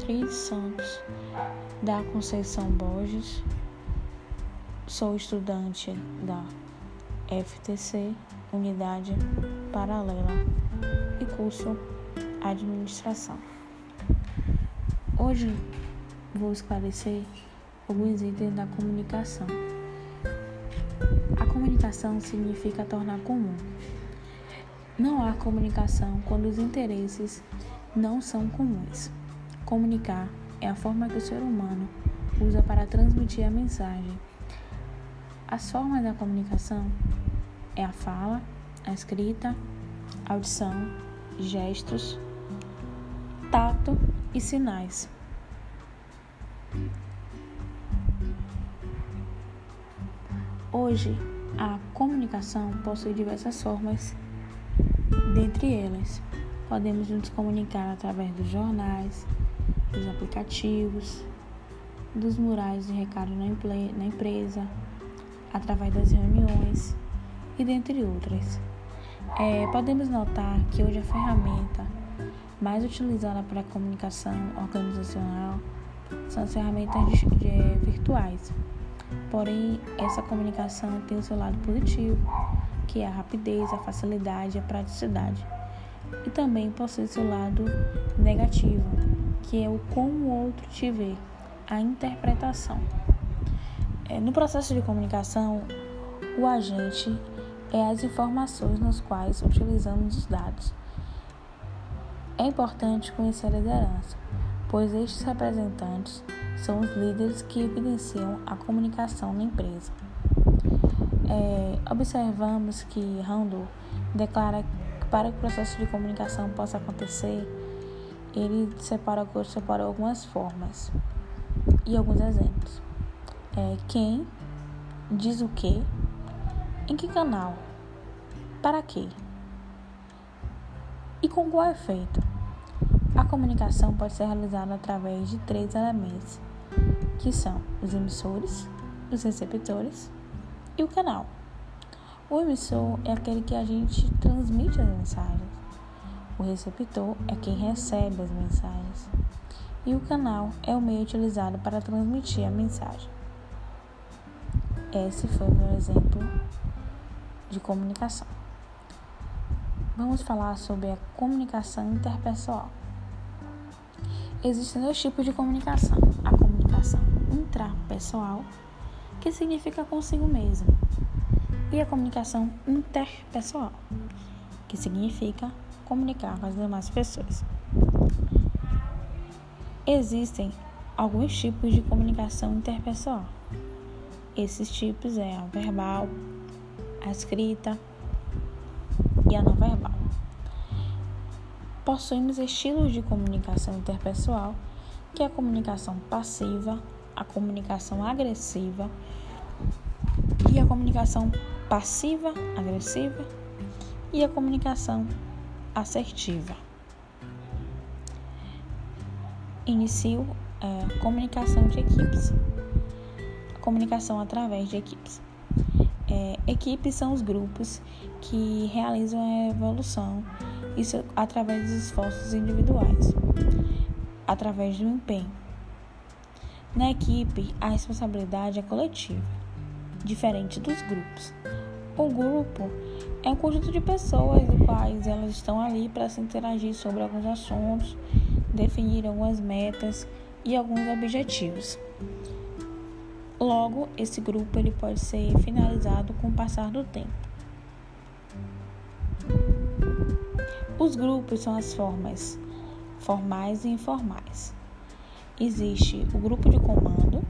Beatriz Santos da Conceição Borges. Sou estudante da FTC, Unidade Paralela e curso Administração. Hoje vou esclarecer alguns itens da comunicação. A comunicação significa tornar comum. Não há comunicação quando os interesses não são comuns. Comunicar é a forma que o ser humano usa para transmitir a mensagem. As formas da comunicação é a fala, a escrita, audição, gestos, tato e sinais. Hoje, a comunicação possui diversas formas, dentre elas Podemos nos comunicar através dos jornais, dos aplicativos, dos murais de recado na empresa, através das reuniões e dentre outras. É, podemos notar que hoje a ferramenta mais utilizada para a comunicação organizacional são as ferramentas de, de, virtuais. Porém, essa comunicação tem o seu lado positivo, que é a rapidez, a facilidade a praticidade e também possui seu lado negativo, que é o como o outro te vê, a interpretação. É, no processo de comunicação, o agente é as informações nas quais utilizamos os dados. É importante conhecer a liderança, pois estes representantes são os líderes que evidenciam a comunicação na empresa. É, observamos que Randall declara para que o processo de comunicação possa acontecer, ele separou, separou algumas formas e alguns exemplos. É, quem diz o que, em que canal, para quê e com qual efeito. A comunicação pode ser realizada através de três elementos, que são os emissores, os receptores e o canal. O emissor é aquele que a gente transmite as mensagens. O receptor é quem recebe as mensagens. E o canal é o meio utilizado para transmitir a mensagem. Esse foi o meu exemplo de comunicação. Vamos falar sobre a comunicação interpessoal. Existem dois tipos de comunicação: a comunicação intrapessoal, que significa consigo mesmo, e a comunicação interpessoal, que significa comunicar com as demais pessoas. Existem alguns tipos de comunicação interpessoal. Esses tipos é a verbal, a escrita e a não verbal. Possuímos estilos de comunicação interpessoal, que é a comunicação passiva, a comunicação agressiva e a comunicação passiva, agressiva e a comunicação assertiva. Inicio a comunicação de equipes. Comunicação através de equipes. É, equipes são os grupos que realizam a evolução isso através dos esforços individuais, através do empenho. Na equipe, a responsabilidade é coletiva, diferente dos grupos. O grupo é um conjunto de pessoas e quais elas estão ali para se interagir sobre alguns assuntos, definir algumas metas e alguns objetivos. Logo, esse grupo ele pode ser finalizado com o passar do tempo. Os grupos são as formas formais e informais. Existe o grupo de comando,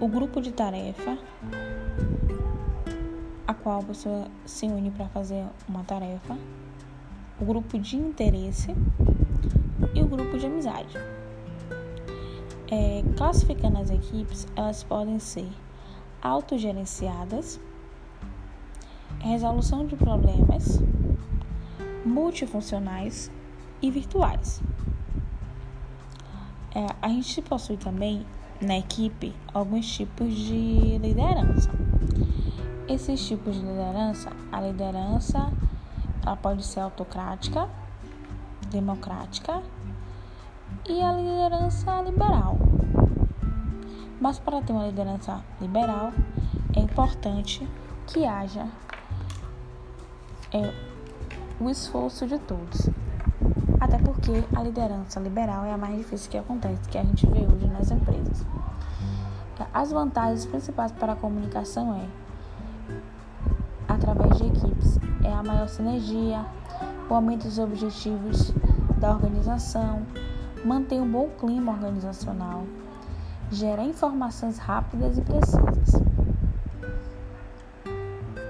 o grupo de tarefa, qual pessoa se une para fazer uma tarefa, o grupo de interesse e o grupo de amizade. É, classificando as equipes, elas podem ser autogerenciadas, resolução de problemas, multifuncionais e virtuais. É, a gente possui também na equipe alguns tipos de liderança. Esses tipos de liderança, a liderança ela pode ser autocrática, democrática e a liderança liberal. Mas para ter uma liderança liberal, é importante que haja é, o esforço de todos. Até porque a liderança liberal é a mais difícil que acontece, que a gente vê hoje nas empresas. As vantagens principais para a comunicação é através de equipes, é a maior sinergia, o aumento dos objetivos da organização, manter um bom clima organizacional, gera informações rápidas e precisas.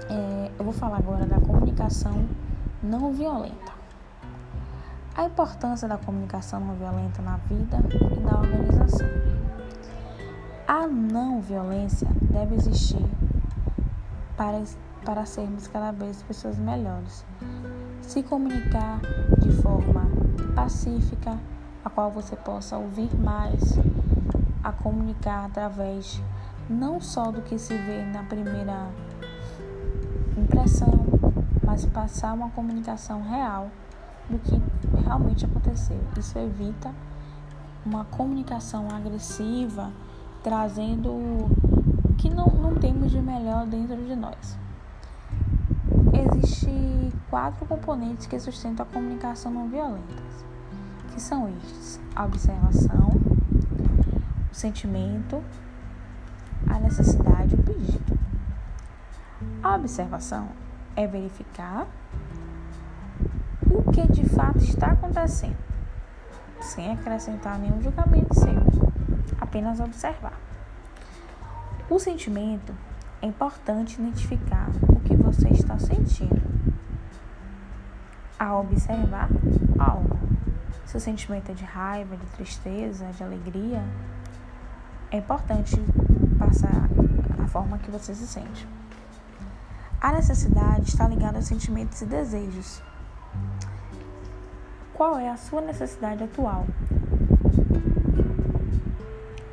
É, eu vou falar agora da comunicação não violenta. A importância da comunicação não violenta na vida e na organização. A não violência deve existir para, para sermos cada vez pessoas melhores. Se comunicar de forma pacífica, a qual você possa ouvir mais, a comunicar através não só do que se vê na primeira impressão, mas passar uma comunicação real do que realmente aconteceu. Isso evita uma comunicação agressiva, trazendo o que não, não temos de melhor dentro de nós. Existem quatro componentes que sustentam a comunicação não violenta, que são estes: a observação, o sentimento, a necessidade e o pedido. A observação é verificar o que de fato está acontecendo, sem acrescentar nenhum julgamento seu, apenas observar. O sentimento é importante identificar o que você está sentindo ao observar algo. Se o sentimento é de raiva, de tristeza, de alegria, é importante passar a forma que você se sente. A necessidade está ligada aos sentimentos e desejos. Qual é a sua necessidade atual?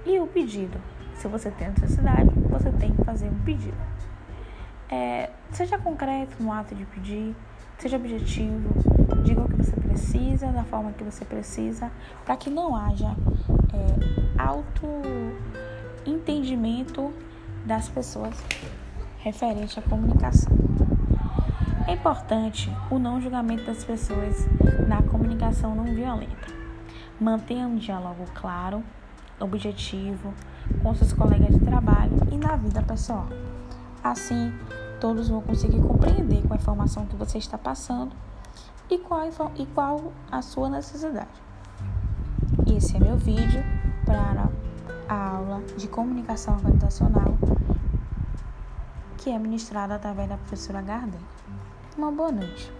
E o pedido? Se você tem necessidade, você tem que fazer um pedido. É, seja concreto no ato de pedir, seja objetivo, diga o que você precisa, da forma que você precisa, para que não haja é, auto entendimento das pessoas referente à comunicação. É importante o não julgamento das pessoas na comunicação não violenta. Mantenha um diálogo claro, objetivo com seus colegas de trabalho e na vida pessoal. Assim, todos vão conseguir compreender com a informação que você está passando e qual, e qual a sua necessidade. Esse é meu vídeo para a aula de comunicação organizacional que é ministrada através da professora Garden. Uma boa noite.